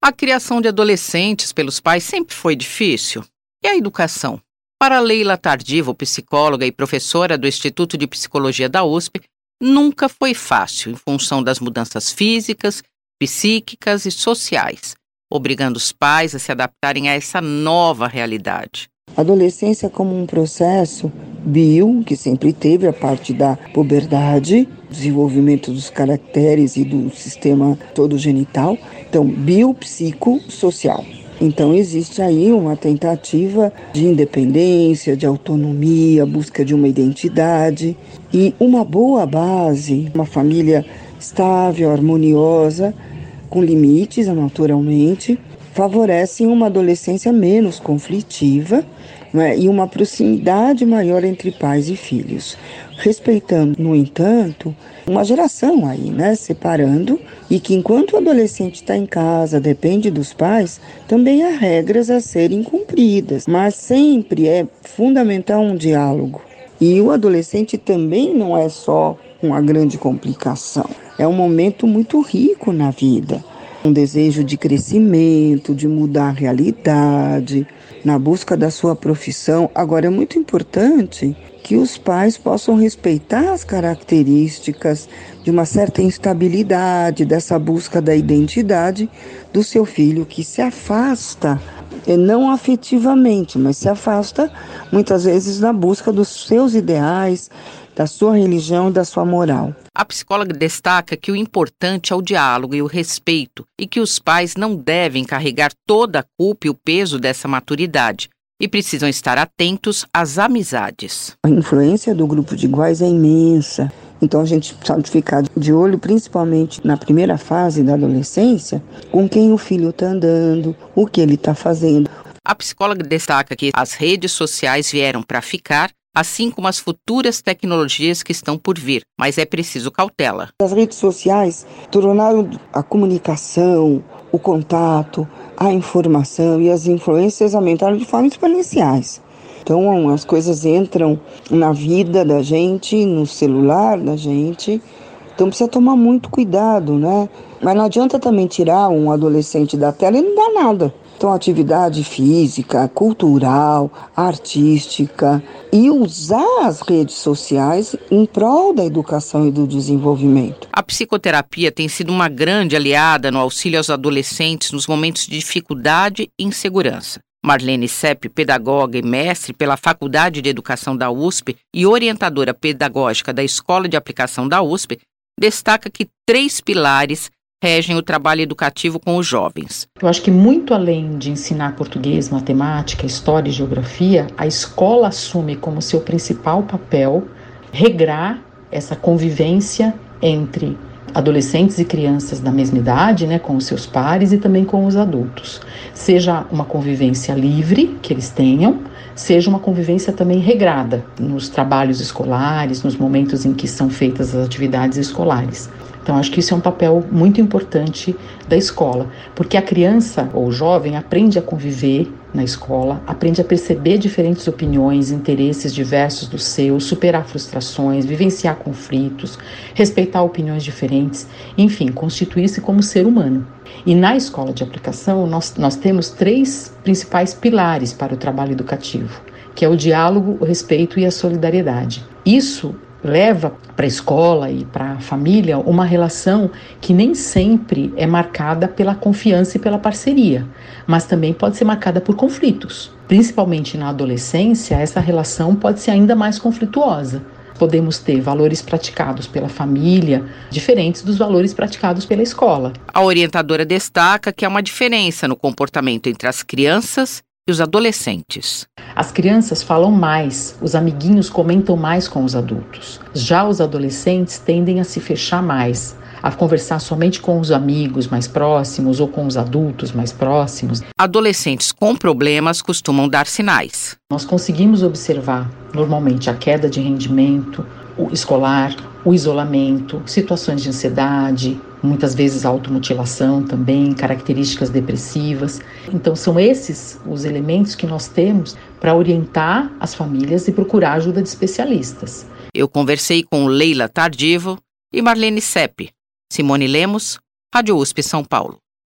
A criação de adolescentes pelos pais sempre foi difícil. E a educação? Para Leila Tardivo, psicóloga e professora do Instituto de Psicologia da USP, nunca foi fácil em função das mudanças físicas, psíquicas e sociais, obrigando os pais a se adaptarem a essa nova realidade. A adolescência como um processo bio, que sempre teve a parte da puberdade, desenvolvimento dos caracteres e do sistema todo genital. Então, biopsicossocial. Então existe aí uma tentativa de independência, de autonomia, busca de uma identidade e uma boa base, uma família estável, harmoniosa, com limites naturalmente, favorecem uma adolescência menos conflitiva né, e uma proximidade maior entre pais e filhos, respeitando, no entanto, uma geração aí, né, separando e que enquanto o adolescente está em casa, depende dos pais, também há regras a serem cumpridas, mas sempre é fundamental um diálogo. E o adolescente também não é só uma grande complicação, é um momento muito rico na vida um desejo de crescimento, de mudar a realidade, na busca da sua profissão. Agora, é muito importante que os pais possam respeitar as características de uma certa instabilidade, dessa busca da identidade do seu filho que se afasta, não afetivamente, mas se afasta muitas vezes na busca dos seus ideais, da sua religião e da sua moral. A psicóloga destaca que o importante é o diálogo e o respeito e que os pais não devem carregar toda a culpa e o peso dessa maturidade e precisam estar atentos às amizades. A influência do grupo de iguais é imensa. Então a gente precisa ficar de olho, principalmente na primeira fase da adolescência, com quem o filho está andando, o que ele está fazendo. A psicóloga destaca que as redes sociais vieram para ficar assim como as futuras tecnologias que estão por vir, mas é preciso cautela. As redes sociais tornaram a comunicação, o contato, a informação e as influências aumentaram de forma exponenciais. Então as coisas entram na vida da gente, no celular da gente. Então precisa tomar muito cuidado, né? Mas não adianta também tirar um adolescente da tela e não dá nada. Então, atividade física, cultural, artística e usar as redes sociais em prol da educação e do desenvolvimento. A psicoterapia tem sido uma grande aliada no auxílio aos adolescentes nos momentos de dificuldade e insegurança. Marlene Sepp, pedagoga e mestre pela Faculdade de Educação da USP e orientadora pedagógica da Escola de Aplicação da USP, destaca que três pilares regem o trabalho educativo com os jovens. Eu acho que muito além de ensinar português, matemática, história e geografia, a escola assume como seu principal papel regrar essa convivência entre adolescentes e crianças da mesma idade, né, com os seus pares e também com os adultos. Seja uma convivência livre que eles tenham, seja uma convivência também regrada nos trabalhos escolares, nos momentos em que são feitas as atividades escolares. Então, acho que isso é um papel muito importante da escola, porque a criança ou o jovem aprende a conviver na escola, aprende a perceber diferentes opiniões, interesses diversos dos seus, superar frustrações, vivenciar conflitos, respeitar opiniões diferentes, enfim, constituir-se como ser humano. E na escola de aplicação, nós, nós temos três principais pilares para o trabalho educativo, que é o diálogo, o respeito e a solidariedade. Isso leva para a escola e para a família uma relação que nem sempre é marcada pela confiança e pela parceria, mas também pode ser marcada por conflitos. Principalmente na adolescência, essa relação pode ser ainda mais conflituosa. Podemos ter valores praticados pela família diferentes dos valores praticados pela escola. A orientadora destaca que há uma diferença no comportamento entre as crianças e os adolescentes. As crianças falam mais, os amiguinhos comentam mais com os adultos. Já os adolescentes tendem a se fechar mais, a conversar somente com os amigos mais próximos ou com os adultos mais próximos. Adolescentes com problemas costumam dar sinais. Nós conseguimos observar normalmente a queda de rendimento escolar, o isolamento, situações de ansiedade, muitas vezes automutilação também, características depressivas. Então são esses os elementos que nós temos para orientar as famílias e procurar ajuda de especialistas. Eu conversei com Leila Tardivo e Marlene Sepp. Simone Lemos, Rádio USP São Paulo.